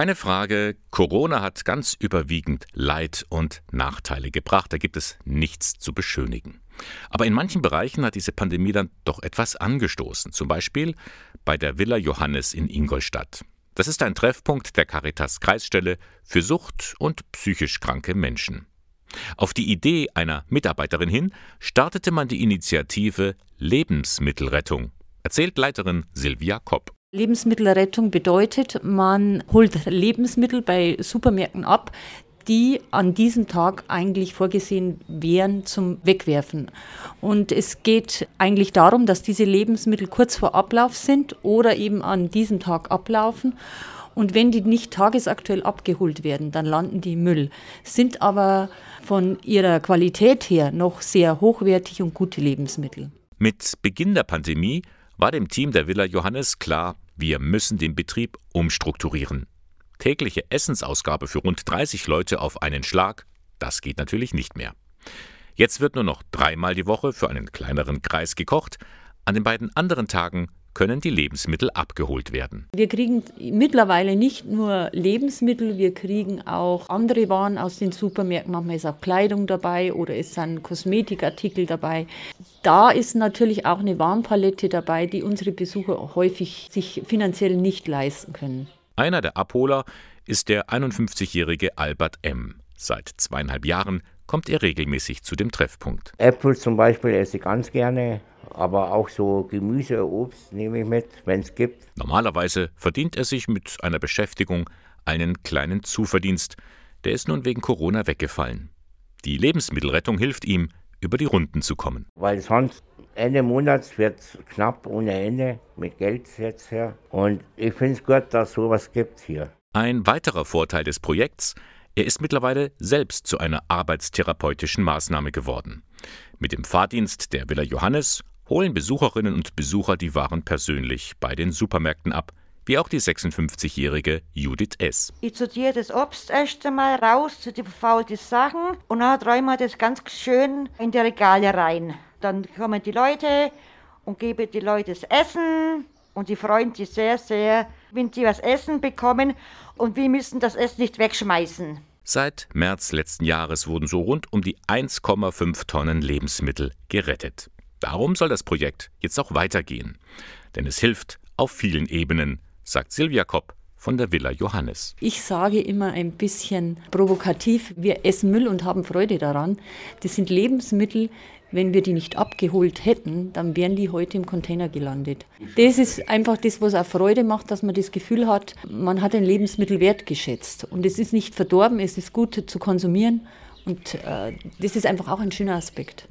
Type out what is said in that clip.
Keine Frage, Corona hat ganz überwiegend Leid und Nachteile gebracht. Da gibt es nichts zu beschönigen. Aber in manchen Bereichen hat diese Pandemie dann doch etwas angestoßen. Zum Beispiel bei der Villa Johannes in Ingolstadt. Das ist ein Treffpunkt der Caritas Kreisstelle für Sucht und psychisch kranke Menschen. Auf die Idee einer Mitarbeiterin hin startete man die Initiative Lebensmittelrettung, erzählt Leiterin Silvia Kopp. Lebensmittelrettung bedeutet, man holt Lebensmittel bei Supermärkten ab, die an diesem Tag eigentlich vorgesehen wären zum Wegwerfen. Und es geht eigentlich darum, dass diese Lebensmittel kurz vor Ablauf sind oder eben an diesem Tag ablaufen. Und wenn die nicht tagesaktuell abgeholt werden, dann landen die im Müll, sind aber von ihrer Qualität her noch sehr hochwertig und gute Lebensmittel. Mit Beginn der Pandemie war dem Team der Villa Johannes klar, wir müssen den Betrieb umstrukturieren. Tägliche Essensausgabe für rund 30 Leute auf einen Schlag, das geht natürlich nicht mehr. Jetzt wird nur noch dreimal die Woche für einen kleineren Kreis gekocht, an den beiden anderen Tagen können die Lebensmittel abgeholt werden. Wir kriegen mittlerweile nicht nur Lebensmittel, wir kriegen auch andere Waren aus den Supermärkten. Manchmal ist auch Kleidung dabei oder es sind Kosmetikartikel dabei. Da ist natürlich auch eine Warenpalette dabei, die unsere Besucher häufig sich finanziell nicht leisten können. Einer der Abholer ist der 51-jährige Albert M. Seit zweieinhalb Jahren kommt er regelmäßig zu dem Treffpunkt. Äpfel zum Beispiel esse ich ganz gerne aber auch so Gemüse, Obst nehme ich mit, wenn es gibt. Normalerweise verdient er sich mit einer Beschäftigung einen kleinen Zuverdienst. Der ist nun wegen Corona weggefallen. Die Lebensmittelrettung hilft ihm, über die Runden zu kommen. Weil sonst Ende Monats wird es knapp ohne Ende mit Geld jetzt her. Und ich finde es gut, dass es sowas gibt hier. Ein weiterer Vorteil des Projekts, er ist mittlerweile selbst zu einer arbeitstherapeutischen Maßnahme geworden. Mit dem Fahrdienst der Villa Johannes holen Besucherinnen und Besucher die Waren persönlich bei den Supermärkten ab, wie auch die 56-jährige Judith S. Ich sortiere das Obst erst einmal raus zu den verfaulten Sachen und dann räume ich das ganz schön in die Regale rein. Dann kommen die Leute und gebe die Leute das Essen und die freuen sich sehr, sehr, wenn sie was essen bekommen und wir müssen das Essen nicht wegschmeißen. Seit März letzten Jahres wurden so rund um die 1,5 Tonnen Lebensmittel gerettet. Darum soll das Projekt jetzt auch weitergehen. Denn es hilft auf vielen Ebenen, sagt Silvia Kopp von der Villa Johannes. Ich sage immer ein bisschen provokativ, wir essen Müll und haben Freude daran. Das sind Lebensmittel, wenn wir die nicht abgeholt hätten, dann wären die heute im Container gelandet. Das ist einfach das, was auch Freude macht, dass man das Gefühl hat, man hat ein Lebensmittel wertgeschätzt. Und es ist nicht verdorben, es ist gut zu konsumieren. Und äh, das ist einfach auch ein schöner Aspekt.